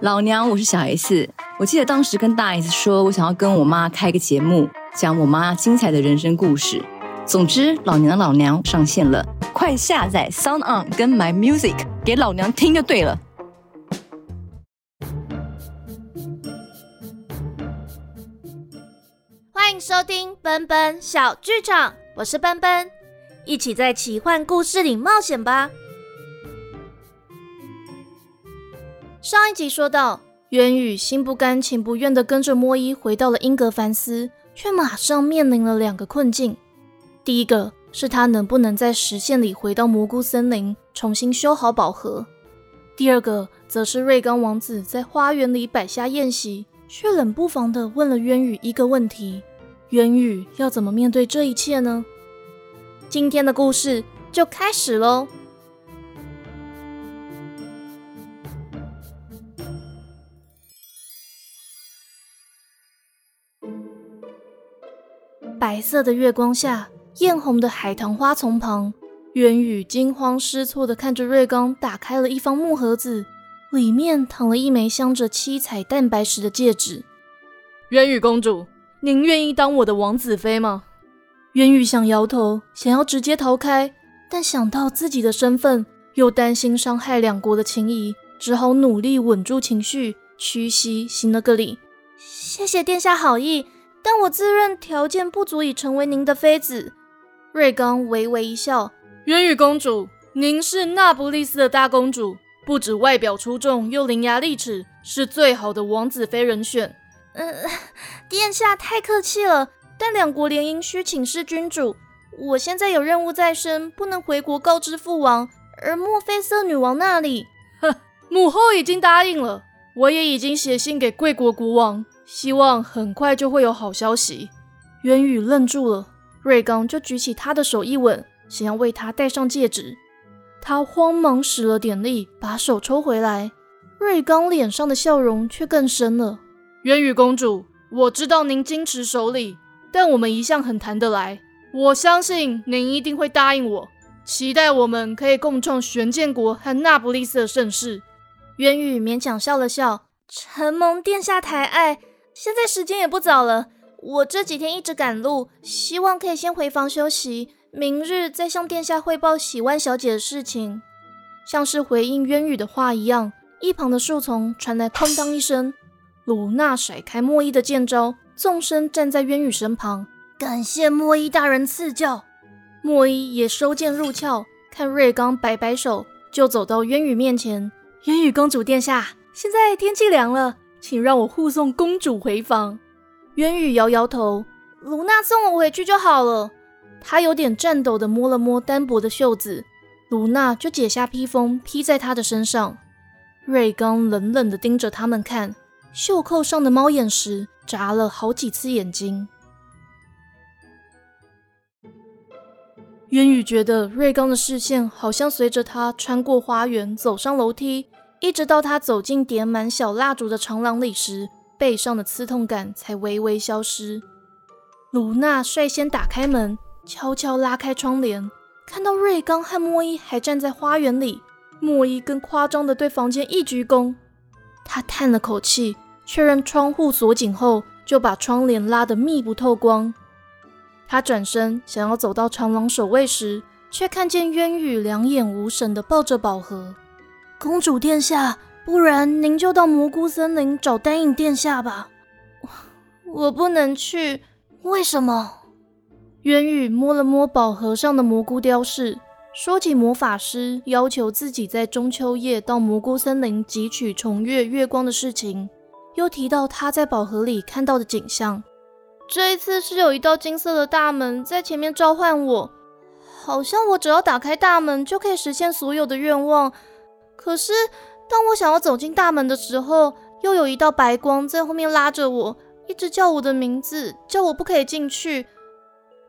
老娘，我是小 S。我记得当时跟大 S 说，我想要跟我妈开个节目，讲我妈精彩的人生故事。总之，老娘的老娘上线了，快下载 Sound On 跟 My Music 给老娘听就对了。欢迎收听奔奔小剧场，我是奔奔，一起在奇幻故事里冒险吧。上一集说到，渊宇心不甘情不愿地跟着莫伊回到了英格凡斯，却马上面临了两个困境。第一个是他能不能在时限里回到蘑菇森林，重新修好宝盒；第二个则是瑞刚王子在花园里摆下宴席，却冷不防地问了渊宇一个问题：渊宇要怎么面对这一切呢？今天的故事就开始喽。白色的月光下，艳红的海棠花丛旁，渊宇惊慌失措地看着瑞刚打开了一方木盒子，里面躺了一枚镶着七彩蛋白石的戒指。渊宇公主，您愿意当我的王子妃吗？渊宇想摇头，想要直接逃开，但想到自己的身份，又担心伤害两国的情谊，只好努力稳住情绪，屈膝行了个礼：“谢谢殿下好意。”但我自认条件不足以成为您的妃子。瑞刚微微一笑：“渊羽公主，您是那不勒斯的大公主，不止外表出众，又伶牙俐齿，是最好的王子妃人选。”“嗯，殿下太客气了。但两国联姻需请示君主，我现在有任务在身，不能回国告知父王。而墨菲瑟女王那里，哼，母后已经答应了，我也已经写信给贵国国王。”希望很快就会有好消息。渊宇愣住了，瑞刚就举起他的手一吻，想要为他戴上戒指。他慌忙使了点力，把手抽回来。瑞刚脸上的笑容却更深了。渊宇公主，我知道您矜持守礼，但我们一向很谈得来。我相信您一定会答应我，期待我们可以共创玄剑国和那不勒斯的盛世。渊宇勉强笑了笑，承蒙殿下抬爱。现在时间也不早了，我这几天一直赶路，希望可以先回房休息，明日再向殿下汇报喜万小姐的事情。像是回应渊羽的话一样，一旁的树丛传来哐当一声，鲁娜甩开莫伊的剑招，纵身站在渊羽身旁，感谢莫伊大人赐教。莫伊也收剑入鞘，看瑞刚摆摆手，就走到渊羽面前。渊羽公主殿下，现在天气凉了。请让我护送公主回房。渊羽摇摇头，卢娜送我回去就好了。他有点颤抖的摸了摸单薄的袖子，卢娜就解下披风披在他的身上。瑞刚冷冷的盯着他们看，袖扣上的猫眼石眨了好几次眼睛。渊羽觉得瑞刚的视线好像随着他穿过花园，走上楼梯。一直到他走进点满小蜡烛的长廊里时，背上的刺痛感才微微消失。卢娜率先打开门，悄悄拉开窗帘，看到瑞刚和莫伊还站在花园里。莫伊更夸张的对房间一鞠躬。他叹了口气，确认窗户锁紧后，就把窗帘拉得密不透光。他转身想要走到长廊守卫时，却看见渊羽两眼无神的抱着宝盒。公主殿下，不然您就到蘑菇森林找丹影殿下吧。我不能去，为什么？渊羽摸了摸宝盒上的蘑菇雕饰，说起魔法师要求自己在中秋夜到蘑菇森林汲取重月月光的事情，又提到他在宝盒里看到的景象。这一次是有一道金色的大门在前面召唤我，好像我只要打开大门就可以实现所有的愿望。可是，当我想要走进大门的时候，又有一道白光在后面拉着我，一直叫我的名字，叫我不可以进去。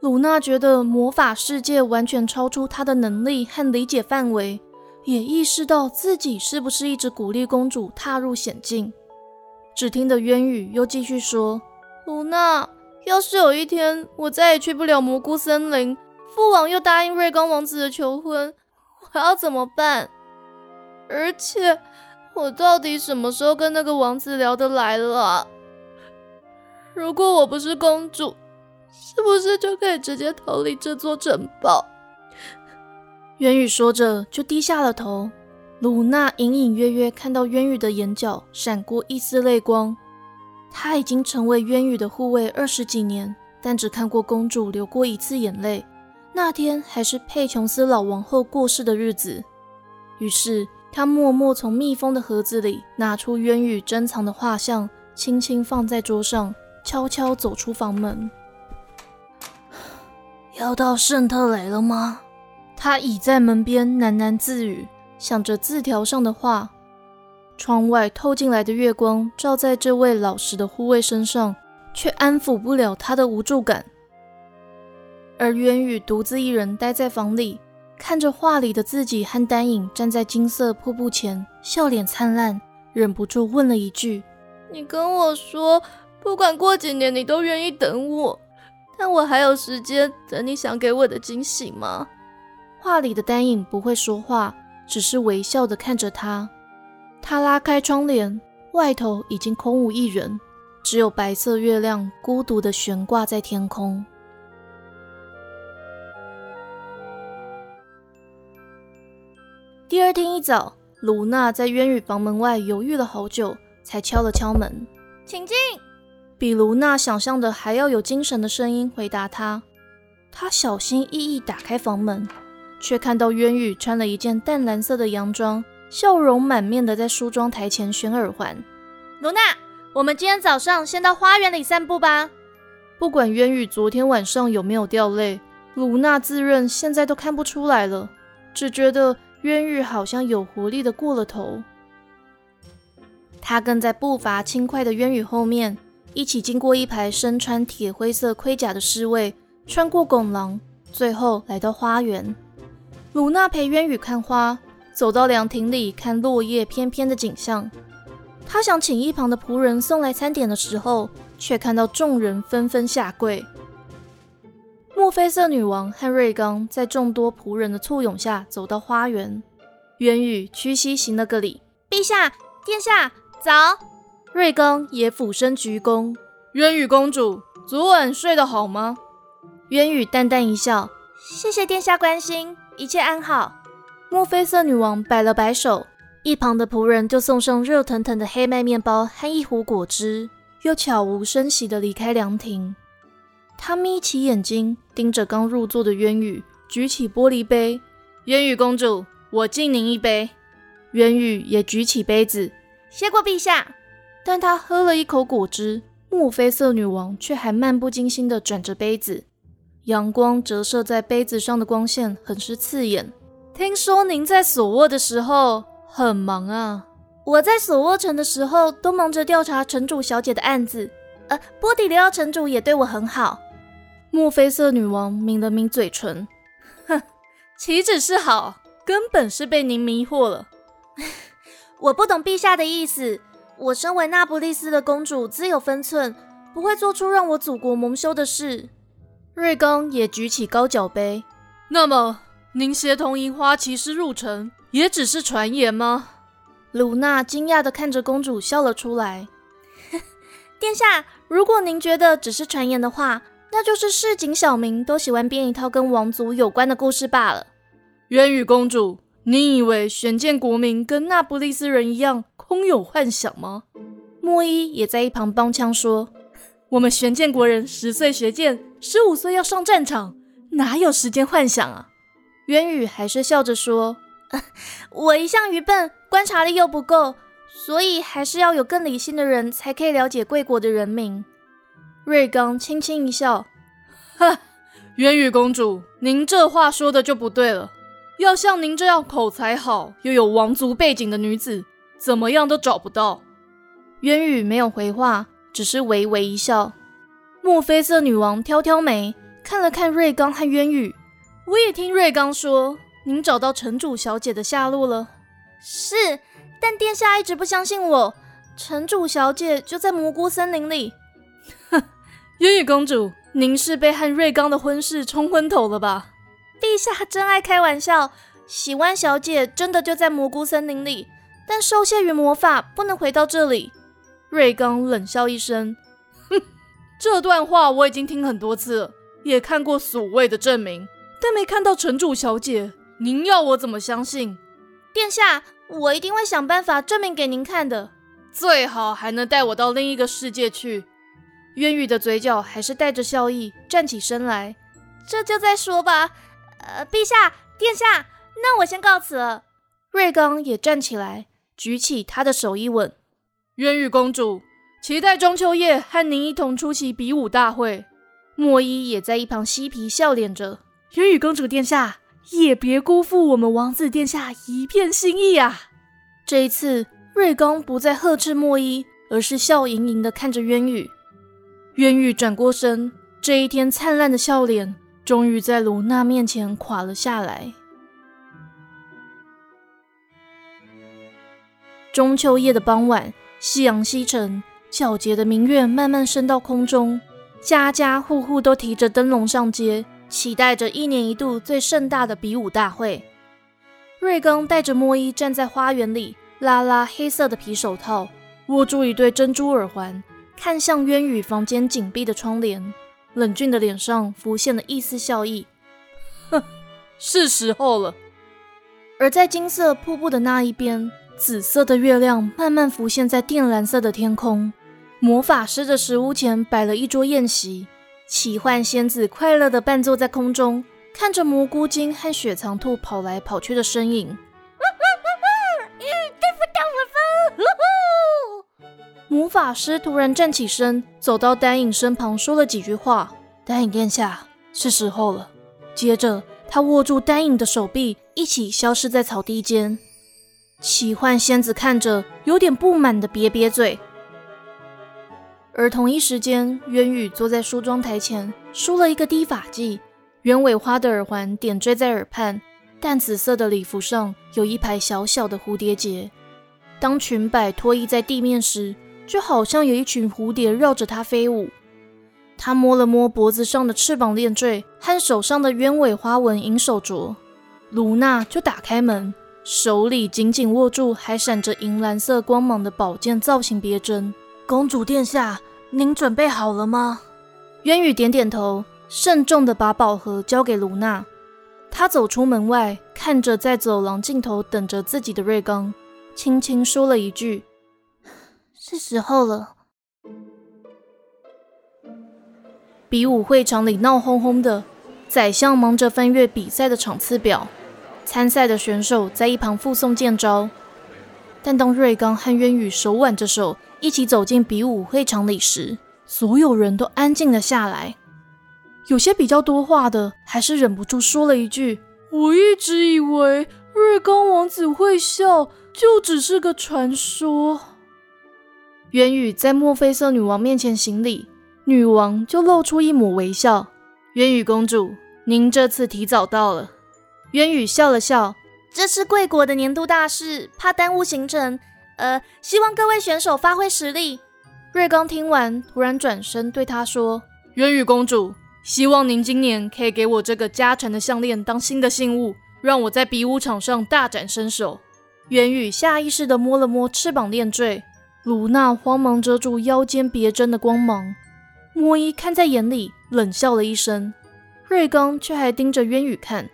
鲁娜觉得魔法世界完全超出她的能力和理解范围，也意识到自己是不是一直鼓励公主踏入险境。只听得渊羽又继续说：“鲁娜，要是有一天我再也去不了蘑菇森林，父王又答应瑞光王子的求婚，我要怎么办？”而且我到底什么时候跟那个王子聊得来了？如果我不是公主，是不是就可以直接逃离这座城堡？渊羽说着，就低下了头。鲁娜隐隐约约看到渊羽的眼角闪过一丝泪光。她已经成为渊羽的护卫二十几年，但只看过公主流过一次眼泪，那天还是佩琼斯老王后过世的日子。于是他默默从密封的盒子里拿出渊羽珍藏的画像，轻轻放在桌上，悄悄走出房门。要到圣特雷了吗？他倚在门边喃喃自语，想着字条上的话。窗外透进来的月光照在这位老实的护卫身上，却安抚不了他的无助感。而渊羽独自一人待在房里，看着画里的自己和丹影站在金色瀑布前，笑脸灿烂，忍不住问了一句：“你跟我说，不管过几年，你都愿意等我，但我还有时间等你想给我的惊喜吗？”画里的丹影不会说话，只是微笑的看着他。他拉开窗帘，外头已经空无一人，只有白色月亮孤独的悬挂在天空。第二天一早，卢娜在渊羽房门外犹豫了好久，才敲了敲门：“请进。”比卢娜想象的还要有精神的声音回答她。她小心翼翼打开房门。却看到渊羽穿了一件淡蓝色的洋装，笑容满面的在梳妆台前选耳环。卢娜，我们今天早上先到花园里散步吧。不管渊羽昨天晚上有没有掉泪，卢娜自认现在都看不出来了，只觉得渊羽好像有活力的过了头。他跟在步伐轻快的渊羽后面，一起经过一排身穿铁灰色盔甲的侍卫，穿过拱廊，最后来到花园。鲁娜陪渊羽看花，走到凉亭里看落叶翩翩的景象。她想请一旁的仆人送来餐点的时候，却看到众人纷纷下跪。墨菲色女王和瑞刚在众多仆人的簇拥下走到花园。渊羽屈膝行了个礼：“陛下、殿下，早。”瑞刚也俯身鞠躬：“渊羽公主，昨晚睡得好吗？”渊羽淡淡一笑：“谢谢殿下关心。”一切安好。墨菲色女王摆了摆手，一旁的仆人就送上热腾腾的黑麦面包和一壶果汁，又悄无声息地离开凉亭。他眯起眼睛，盯着刚入座的渊羽，举起玻璃杯：“渊羽公主，我敬您一杯。”渊羽也举起杯子：“谢过陛下。”但他喝了一口果汁，墨菲色女王却还漫不经心地转着杯子。阳光折射在杯子上的光线很是刺眼。听说您在索沃的时候很忙啊？我在索沃城的时候都忙着调查城主小姐的案子。呃，波迪里奥城主也对我很好。墨菲色女王抿了抿嘴唇，哼，岂止是好，根本是被您迷惑了。我不懂陛下的意思。我身为那不勒斯的公主，自有分寸，不会做出让我祖国蒙羞的事。瑞刚也举起高脚杯。那么，您协同樱花骑士入城，也只是传言吗？鲁娜惊讶地看着公主，笑了出来。殿下，如果您觉得只是传言的话，那就是市井小民都喜欢编一套跟王族有关的故事罢了。渊羽公主，你以为选建国民跟那不勒斯人一样空有幻想吗？莫伊也在一旁帮腔说。我们玄剑国人十岁学剑，十五岁要上战场，哪有时间幻想啊？渊羽还是笑着说：“ 我一向愚笨，观察力又不够，所以还是要有更理性的人才可以了解贵国的人民。”瑞刚轻轻一笑：“哈，渊羽公主，您这话说的就不对了。要像您这样口才好又有王族背景的女子，怎么样都找不到。”渊羽没有回话。只是微微一笑，墨菲色女王挑挑眉，看了看瑞刚和渊羽。我也听瑞刚说，您找到城主小姐的下落了。是，但殿下一直不相信我。城主小姐就在蘑菇森林里。哼，渊羽公主，您是被和瑞刚的婚事冲昏头了吧？陛下真爱开玩笑，喜欢小姐真的就在蘑菇森林里。但受限于魔法，不能回到这里。瑞刚冷笑一声：“哼，这段话我已经听很多次了，也看过所谓的证明，但没看到城主小姐。您要我怎么相信？殿下，我一定会想办法证明给您看的。最好还能带我到另一个世界去。”渊羽的嘴角还是带着笑意，站起身来：“这就再说吧。呃，陛下，殿下，那我先告辞了。”瑞刚也站起来，举起他的手一吻：“渊羽公主，期待中秋夜和您一同出席比武大会。”莫伊也在一旁嬉皮笑脸着：“渊羽公主殿下，也别辜负我们王子殿下一片心意啊！”这一次，瑞刚不再呵斥莫伊，而是笑盈盈地看着渊羽。渊羽转过身，这一天灿烂的笑脸终于在卢娜面前垮了下来。中秋夜的傍晚，夕阳西沉，皎洁的明月慢慢升到空中，家家户户都提着灯笼上街，期待着一年一度最盛大的比武大会。瑞刚带着莫伊站在花园里，拉拉黑色的皮手套，握住一对珍珠耳环，看向渊羽房间紧闭的窗帘，冷峻的脸上浮现了一丝笑意。哼，是时候了。而在金色瀑布的那一边。紫色的月亮慢慢浮现在靛蓝色的天空，魔法师的石屋前摆了一桌宴席，奇幻仙子快乐地伴奏在空中，看着蘑菇精和雪藏兔跑来跑去的身影。魔法师突然站起身，走到丹影身旁，说了几句话：“丹影殿下，是时候了。”接着，他握住丹影的手臂，一起消失在草地间。奇幻仙子看着，有点不满的瘪瘪嘴。而同一时间，渊羽坐在梳妆台前，梳了一个低发髻，鸢尾花的耳环点缀在耳畔，淡紫色的礼服上有一排小小的蝴蝶结。当裙摆拖曳在地面时，就好像有一群蝴蝶绕着它飞舞。他摸了摸脖子上的翅膀链坠和手上的鸢尾花纹银手镯，卢娜就打开门。手里紧紧握住还闪着银蓝色光芒的宝剑造型别针。公主殿下，您准备好了吗？渊羽点点头，慎重地把宝盒交给卢娜。他走出门外，看着在走廊尽头等着自己的瑞刚，轻轻说了一句：“是时候了。”比武会场里闹哄哄的，宰相忙着翻阅比赛的场次表。参赛的选手在一旁附送剑招，但当瑞刚和渊宇手挽着手一起走进比武会场里时，所有人都安静了下来。有些比较多话的，还是忍不住说了一句：“我一直以为瑞刚王子会笑，就只是个传说。”渊羽在墨菲色女王面前行礼，女王就露出一抹微笑：“渊羽公主，您这次提早到了。”渊羽笑了笑，这是贵国的年度大事，怕耽误行程。呃，希望各位选手发挥实力。瑞刚听完，突然转身对他说：“渊羽公主，希望您今年可以给我这个家传的项链当新的信物，让我在比武场上大展身手。”渊羽下意识地摸了摸翅膀链坠，卢娜慌忙遮住腰间别针的光芒。莫伊看在眼里，冷笑了一声。瑞刚却还盯着渊羽看。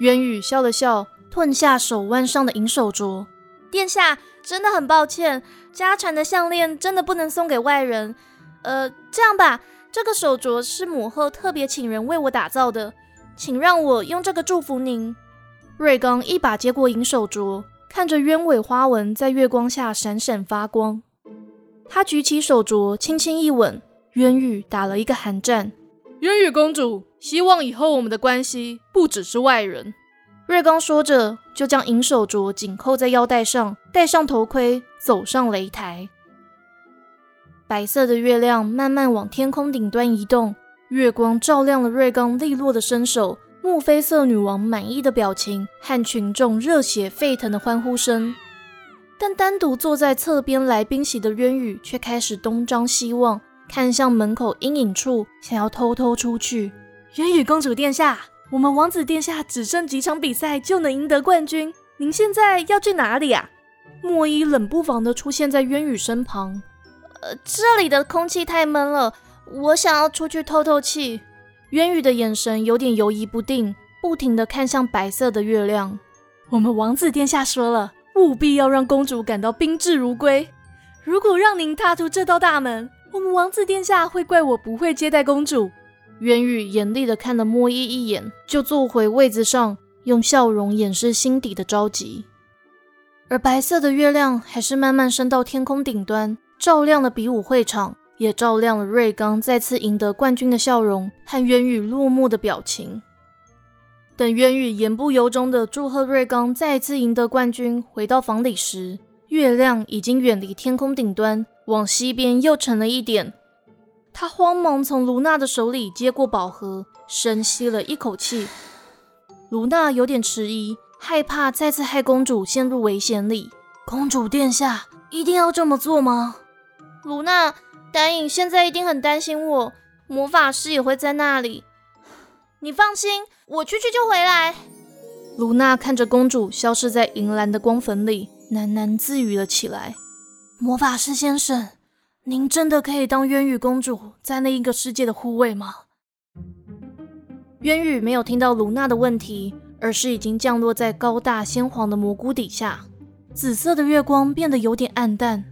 渊羽笑了笑，吞下手腕上的银手镯。殿下，真的很抱歉，家传的项链真的不能送给外人。呃，这样吧，这个手镯是母后特别请人为我打造的，请让我用这个祝福您。瑞刚一把接过银手镯，看着鸢尾花纹在月光下闪闪发光。他举起手镯，轻轻一吻，渊羽打了一个寒战。渊羽公主。希望以后我们的关系不只是外人。瑞刚说着，就将银手镯紧扣在腰带上，戴上头盔，走上擂台。白色的月亮慢慢往天空顶端移动，月光照亮了瑞刚利落的身手、墨菲色女王满意的表情和群众热血沸腾的欢呼声。但单独坐在侧边来宾席的渊羽却开始东张西望，看向门口阴影处，想要偷偷出去。渊羽公主殿下，我们王子殿下只剩几场比赛就能赢得冠军，您现在要去哪里啊？莫伊冷不防地出现在渊羽身旁。呃，这里的空气太闷了，我想要出去透透气。渊羽的眼神有点游移不定，不停地看向白色的月亮。我们王子殿下说了，务必要让公主感到宾至如归。如果让您踏出这道大门，我们王子殿下会怪我不会接待公主。渊羽严厉地看了莫伊一眼，就坐回位子上，用笑容掩饰心底的着急。而白色的月亮还是慢慢升到天空顶端，照亮了比武会场，也照亮了瑞刚再次赢得冠军的笑容和渊羽落寞的表情。等渊羽言不由衷的祝贺瑞刚再次赢得冠军，回到房里时，月亮已经远离天空顶端，往西边又沉了一点。他慌忙从卢娜的手里接过宝盒，深吸了一口气。卢娜有点迟疑，害怕再次害公主陷入危险里。公主殿下，一定要这么做吗？卢娜，丹影现在一定很担心我，魔法师也会在那里。你放心。我去去就回来。卢娜看着公主消失在银蓝的光粉里，喃喃自语了起来：“魔法师先生，您真的可以当渊羽公主在那一个世界的护卫吗？”渊羽没有听到卢娜的问题，而是已经降落在高大鲜黄的蘑菇底下。紫色的月光变得有点暗淡，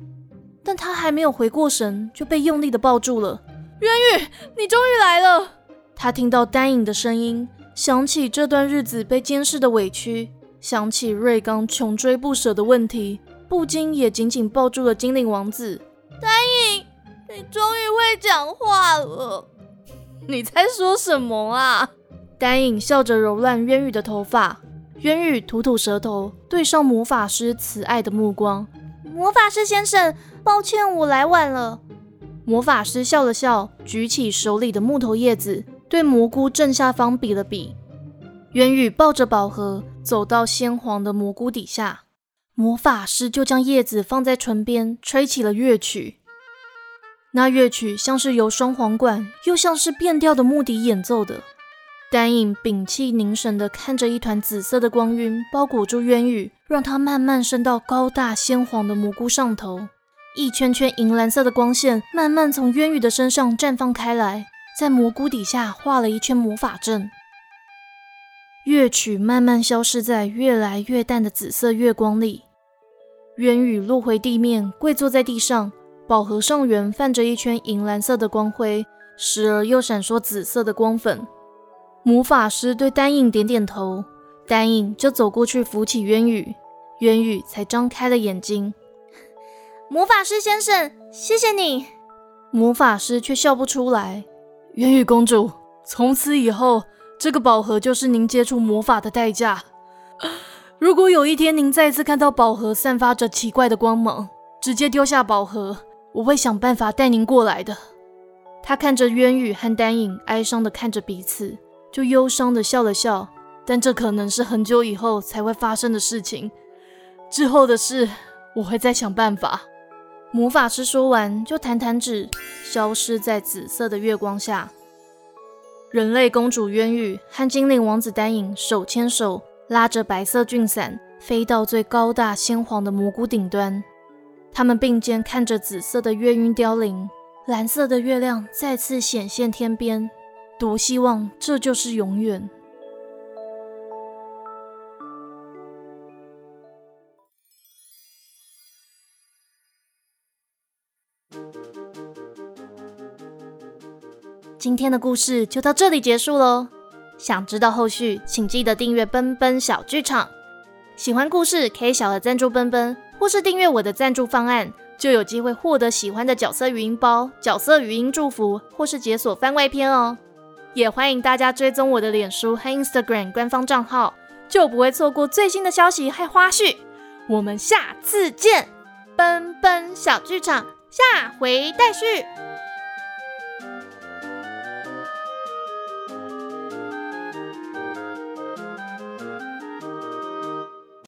但他还没有回过神，就被用力的抱住了。渊宇，你终于来了！他听到丹影的声音。想起这段日子被监视的委屈，想起瑞刚穷追不舍的问题，不禁也紧紧抱住了精灵王子。丹影，你终于会讲话了！你在说什么啊？丹影笑着揉乱渊宇的头发，渊宇吐吐舌头，对上魔法师慈爱的目光。魔法师先生，抱歉我来晚了。魔法师笑了笑，举起手里的木头叶子。对蘑菇正下方比了比，渊羽抱着宝盒走到鲜黄的蘑菇底下，魔法师就将叶子放在唇边，吹起了乐曲。那乐曲像是由双簧管，又像是变调的木笛演奏的。丹影屏气凝神地看着一团紫色的光晕包裹住渊羽，让它慢慢升到高大鲜黄的蘑菇上头。一圈圈银蓝色的光线慢慢从渊羽的身上绽放开来。在蘑菇底下画了一圈魔法阵，乐曲慢慢消失在越来越淡的紫色月光里。渊羽落回地面，跪坐在地上，宝盒上缘泛着一圈银蓝色的光辉，时而又闪烁紫色的光粉。魔法师对丹影点点头，丹影就走过去扶起渊羽，渊羽才张开了眼睛。魔法师先生，谢谢你。魔法师却笑不出来。元羽公主，从此以后，这个宝盒就是您接触魔法的代价。如果有一天您再次看到宝盒散发着奇怪的光芒，直接丢下宝盒，我会想办法带您过来的。他看着渊羽和丹影哀伤的看着彼此，就忧伤的笑了笑。但这可能是很久以后才会发生的事情，之后的事我会再想办法。魔法师说完，就弹弹指，消失在紫色的月光下。人类公主渊羽和精灵王子丹影手牵手，拉着白色菌伞，飞到最高大鲜黄的蘑菇顶端。他们并肩看着紫色的月晕凋零，蓝色的月亮再次显现天边。多希望这就是永远。今天的故事就到这里结束喽。想知道后续，请记得订阅奔奔小剧场。喜欢故事可以小额赞助奔奔，或是订阅我的赞助方案，就有机会获得喜欢的角色语音包、角色语音祝福，或是解锁番外篇哦。也欢迎大家追踪我的脸书和 Instagram 官方账号，就不会错过最新的消息和花絮。我们下次见，奔奔小剧场下回待续。